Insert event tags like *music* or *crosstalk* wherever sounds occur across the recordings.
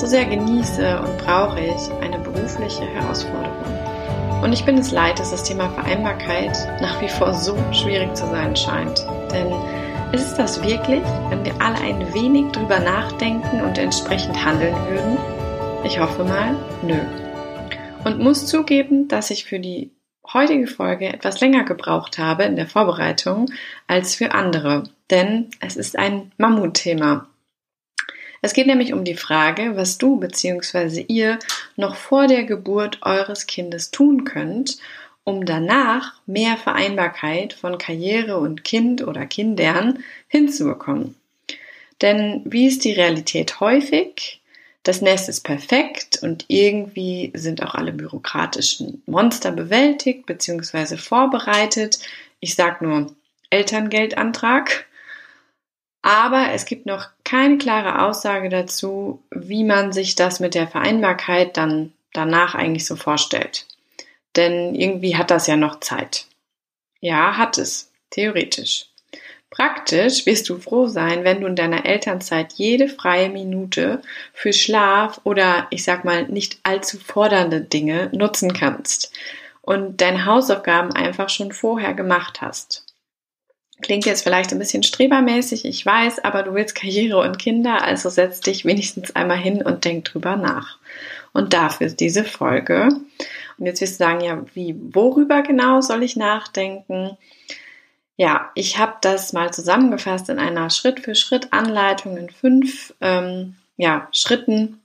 so sehr genieße und brauche ich eine berufliche Herausforderung. Und ich bin es leid, dass das Thema Vereinbarkeit nach wie vor so schwierig zu sein scheint. Denn ist es das wirklich, wenn wir alle ein wenig drüber nachdenken und entsprechend handeln würden? Ich hoffe mal, nö. Und muss zugeben, dass ich für die heutige Folge etwas länger gebraucht habe in der Vorbereitung als für andere. Denn es ist ein Mammutthema. Es geht nämlich um die Frage, was du bzw. ihr noch vor der Geburt eures Kindes tun könnt, um danach mehr Vereinbarkeit von Karriere und Kind oder Kindern hinzubekommen. Denn wie ist die Realität häufig? Das Nest ist perfekt und irgendwie sind auch alle bürokratischen Monster bewältigt bzw. vorbereitet. Ich sag nur Elterngeldantrag aber es gibt noch keine klare Aussage dazu, wie man sich das mit der Vereinbarkeit dann danach eigentlich so vorstellt. Denn irgendwie hat das ja noch Zeit. Ja, hat es, theoretisch. Praktisch wirst du froh sein, wenn du in deiner Elternzeit jede freie Minute für Schlaf oder ich sag mal nicht allzu fordernde Dinge nutzen kannst und deine Hausaufgaben einfach schon vorher gemacht hast. Klingt jetzt vielleicht ein bisschen strebermäßig, ich weiß, aber du willst Karriere und Kinder, also setz dich wenigstens einmal hin und denk drüber nach. Und dafür ist diese Folge. Und jetzt wirst du sagen, ja, wie, worüber genau soll ich nachdenken? Ja, ich habe das mal zusammengefasst in einer Schritt-für-Schritt-Anleitung in fünf ähm, ja, Schritten.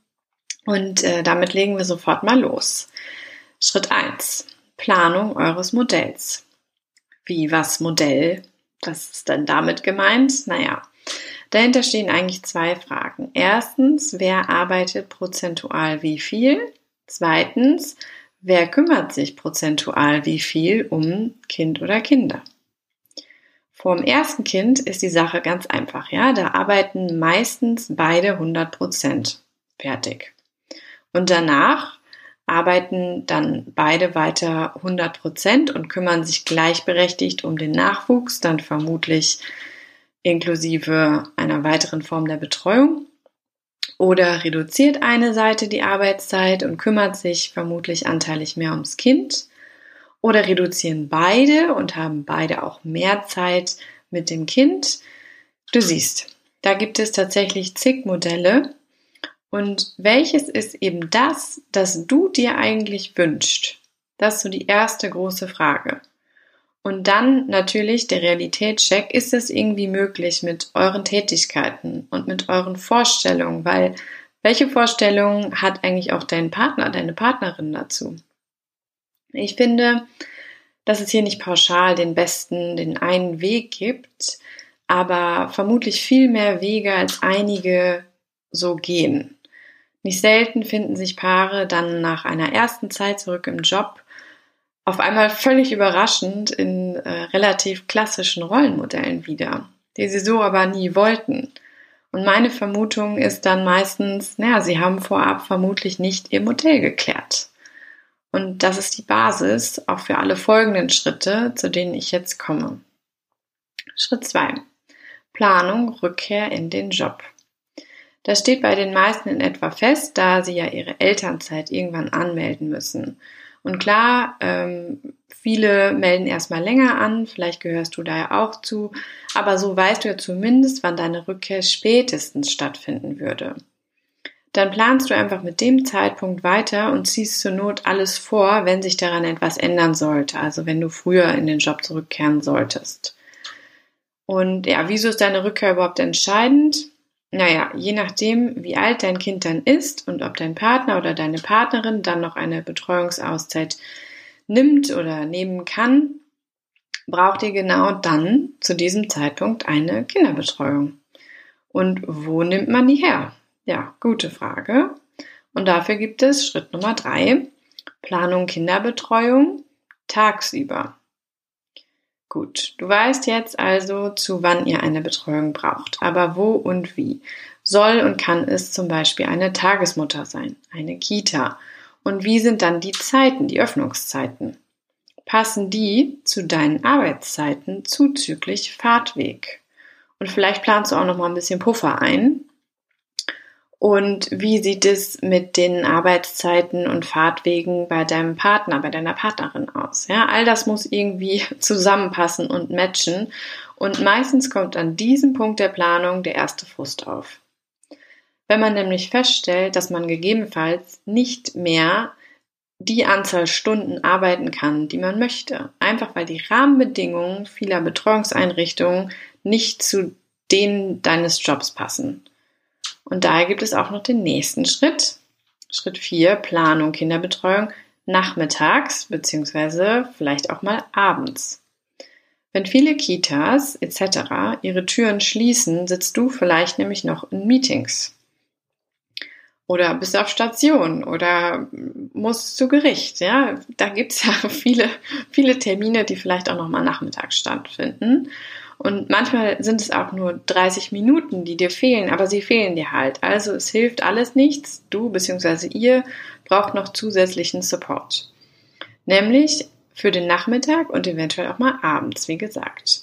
Und äh, damit legen wir sofort mal los. Schritt eins: Planung eures Modells. Wie was Modell? Was ist denn damit gemeint? Naja, dahinter stehen eigentlich zwei Fragen. Erstens, wer arbeitet prozentual wie viel? Zweitens, wer kümmert sich prozentual wie viel um Kind oder Kinder? Vor dem ersten Kind ist die Sache ganz einfach, ja. Da arbeiten meistens beide 100 Prozent. Fertig. Und danach arbeiten dann beide weiter 100 Prozent und kümmern sich gleichberechtigt um den Nachwuchs, dann vermutlich inklusive einer weiteren Form der Betreuung. Oder reduziert eine Seite die Arbeitszeit und kümmert sich vermutlich anteilig mehr ums Kind. Oder reduzieren beide und haben beide auch mehr Zeit mit dem Kind. Du siehst, da gibt es tatsächlich zig Modelle und welches ist eben das, das du dir eigentlich wünschst? Das ist so die erste große Frage. Und dann natürlich der Realitätscheck, ist es irgendwie möglich mit euren Tätigkeiten und mit euren Vorstellungen, weil welche Vorstellungen hat eigentlich auch dein Partner, deine Partnerin dazu? Ich finde, dass es hier nicht pauschal den besten, den einen Weg gibt, aber vermutlich viel mehr Wege als einige so gehen. Nicht selten finden sich Paare dann nach einer ersten Zeit zurück im Job auf einmal völlig überraschend in äh, relativ klassischen Rollenmodellen wieder, die sie so aber nie wollten. Und meine Vermutung ist dann meistens, naja, sie haben vorab vermutlich nicht ihr Modell geklärt. Und das ist die Basis auch für alle folgenden Schritte, zu denen ich jetzt komme. Schritt zwei: Planung, Rückkehr in den Job. Das steht bei den meisten in etwa fest, da sie ja ihre Elternzeit irgendwann anmelden müssen. Und klar, ähm, viele melden erstmal länger an, vielleicht gehörst du da ja auch zu, aber so weißt du ja zumindest, wann deine Rückkehr spätestens stattfinden würde. Dann planst du einfach mit dem Zeitpunkt weiter und ziehst zur Not alles vor, wenn sich daran etwas ändern sollte, also wenn du früher in den Job zurückkehren solltest. Und ja, wieso ist deine Rückkehr überhaupt entscheidend? Naja, je nachdem, wie alt dein Kind dann ist und ob dein Partner oder deine Partnerin dann noch eine Betreuungsauszeit nimmt oder nehmen kann, braucht ihr genau dann zu diesem Zeitpunkt eine Kinderbetreuung. Und wo nimmt man die her? Ja, gute Frage. Und dafür gibt es Schritt Nummer drei, Planung Kinderbetreuung tagsüber. Gut, du weißt jetzt also, zu wann ihr eine Betreuung braucht, aber wo und wie. Soll und kann es zum Beispiel eine Tagesmutter sein, eine Kita. Und wie sind dann die Zeiten, die Öffnungszeiten? Passen die zu deinen Arbeitszeiten zuzüglich Fahrtweg? Und vielleicht planst du auch noch mal ein bisschen Puffer ein, und wie sieht es mit den Arbeitszeiten und Fahrtwegen bei deinem Partner, bei deiner Partnerin aus? Ja, all das muss irgendwie *laughs* zusammenpassen und matchen. Und meistens kommt an diesem Punkt der Planung der erste Frust auf. Wenn man nämlich feststellt, dass man gegebenenfalls nicht mehr die Anzahl Stunden arbeiten kann, die man möchte. Einfach weil die Rahmenbedingungen vieler Betreuungseinrichtungen nicht zu denen deines Jobs passen. Und daher gibt es auch noch den nächsten Schritt. Schritt 4, Planung Kinderbetreuung nachmittags beziehungsweise vielleicht auch mal abends. Wenn viele Kitas etc. ihre Türen schließen, sitzt du vielleicht nämlich noch in Meetings. Oder bist auf Station oder musst zu Gericht. Ja, da gibt's ja *laughs* viele, viele Termine, die vielleicht auch noch mal nachmittags stattfinden. Und manchmal sind es auch nur 30 Minuten, die dir fehlen, aber sie fehlen dir halt. Also es hilft alles nichts. Du bzw. ihr braucht noch zusätzlichen Support. Nämlich für den Nachmittag und eventuell auch mal abends, wie gesagt.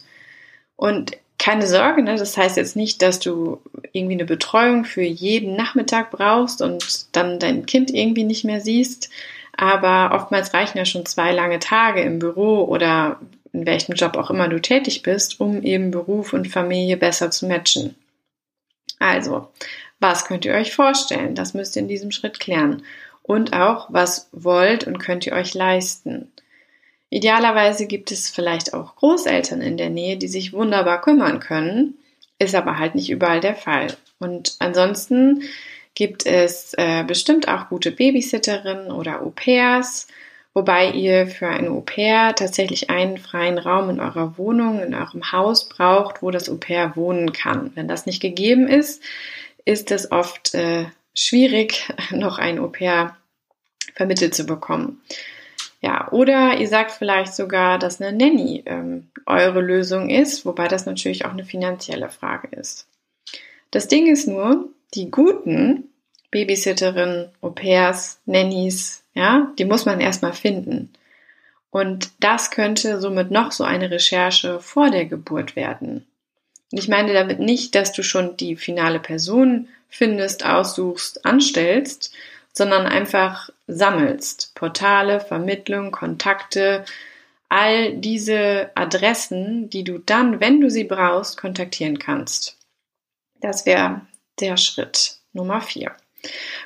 Und keine Sorge, ne? das heißt jetzt nicht, dass du irgendwie eine Betreuung für jeden Nachmittag brauchst und dann dein Kind irgendwie nicht mehr siehst. Aber oftmals reichen ja schon zwei lange Tage im Büro oder in welchem Job auch immer du tätig bist, um eben Beruf und Familie besser zu matchen. Also, was könnt ihr euch vorstellen? Das müsst ihr in diesem Schritt klären. Und auch, was wollt und könnt ihr euch leisten? Idealerweise gibt es vielleicht auch Großeltern in der Nähe, die sich wunderbar kümmern können, ist aber halt nicht überall der Fall. Und ansonsten gibt es äh, bestimmt auch gute Babysitterinnen oder Au-pairs, wobei ihr für eine Au-pair tatsächlich einen freien Raum in eurer Wohnung, in eurem Haus braucht, wo das Au-pair wohnen kann. Wenn das nicht gegeben ist, ist es oft äh, schwierig, *laughs* noch ein Au-pair vermittelt zu bekommen. Ja, oder ihr sagt vielleicht sogar, dass eine Nanny ähm, eure Lösung ist, wobei das natürlich auch eine finanzielle Frage ist. Das Ding ist nur, die guten Babysitterinnen, Au-pairs, Nannies, ja, die muss man erstmal finden. Und das könnte somit noch so eine Recherche vor der Geburt werden. Und ich meine damit nicht, dass du schon die finale Person findest, aussuchst, anstellst, sondern einfach sammelst. Portale, Vermittlung, Kontakte, all diese Adressen, die du dann, wenn du sie brauchst, kontaktieren kannst. Das wäre der Schritt Nummer vier.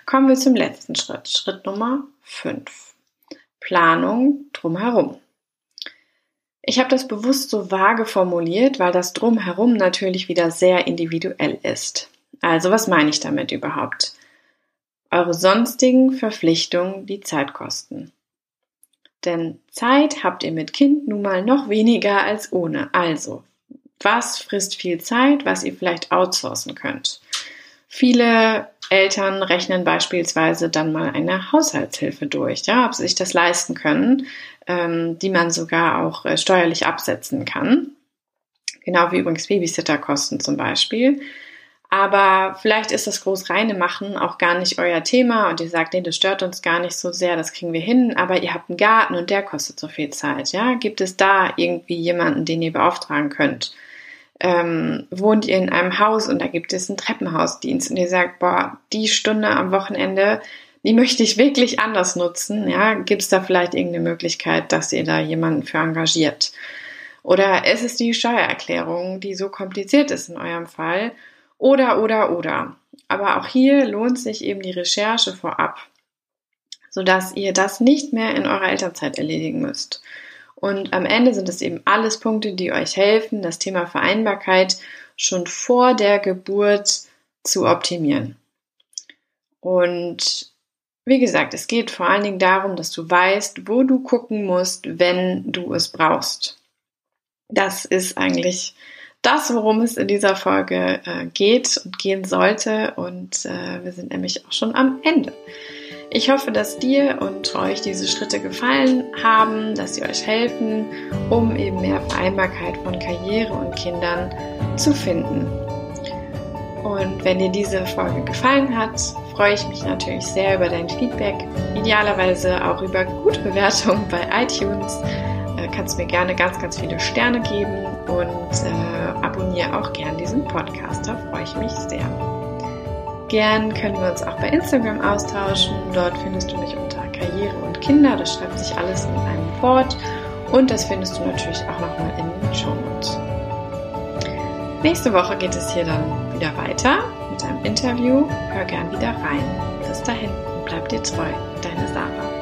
Kommen wir zum letzten Schritt. Schritt Nummer 5. Planung drumherum. Ich habe das bewusst so vage formuliert, weil das drumherum natürlich wieder sehr individuell ist. Also was meine ich damit überhaupt? Eure sonstigen Verpflichtungen, die Zeit kosten. Denn Zeit habt ihr mit Kind nun mal noch weniger als ohne. Also, was frisst viel Zeit, was ihr vielleicht outsourcen könnt? Viele Eltern rechnen beispielsweise dann mal eine Haushaltshilfe durch, ja, ob sie sich das leisten können, ähm, die man sogar auch äh, steuerlich absetzen kann. Genau wie übrigens Babysitterkosten zum Beispiel. Aber vielleicht ist das groß reine Machen auch gar nicht euer Thema und ihr sagt, nee, das stört uns gar nicht so sehr, das kriegen wir hin, aber ihr habt einen Garten und der kostet so viel Zeit, ja? Gibt es da irgendwie jemanden, den ihr beauftragen könnt? Ähm, wohnt ihr in einem Haus und da gibt es einen Treppenhausdienst und ihr sagt, boah, die Stunde am Wochenende, die möchte ich wirklich anders nutzen, ja, gibt es da vielleicht irgendeine Möglichkeit, dass ihr da jemanden für engagiert? Oder ist es die Steuererklärung, die so kompliziert ist in eurem Fall? Oder, oder, oder. Aber auch hier lohnt sich eben die Recherche vorab, sodass ihr das nicht mehr in eurer Elternzeit erledigen müsst. Und am Ende sind es eben alles Punkte, die euch helfen, das Thema Vereinbarkeit schon vor der Geburt zu optimieren. Und wie gesagt, es geht vor allen Dingen darum, dass du weißt, wo du gucken musst, wenn du es brauchst. Das ist eigentlich das, worum es in dieser Folge äh, geht und gehen sollte. Und äh, wir sind nämlich auch schon am Ende. Ich hoffe, dass dir und euch diese Schritte gefallen haben, dass sie euch helfen, um eben mehr Vereinbarkeit von Karriere und Kindern zu finden. Und wenn dir diese Folge gefallen hat, freue ich mich natürlich sehr über dein Feedback, idealerweise auch über gute Bewertungen bei iTunes. Äh, kannst mir gerne ganz, ganz viele Sterne geben und äh, abonniere auch gern diesen Podcast. Da freue ich mich sehr. Gern können wir uns auch bei Instagram austauschen. Dort findest du mich unter Karriere und Kinder. Das schreibt sich alles in einem Wort. Und das findest du natürlich auch nochmal in den Show Notes. Nächste Woche geht es hier dann wieder weiter mit einem Interview. Hör gern wieder rein. Bis dahin, bleib dir treu. Deine Sarah.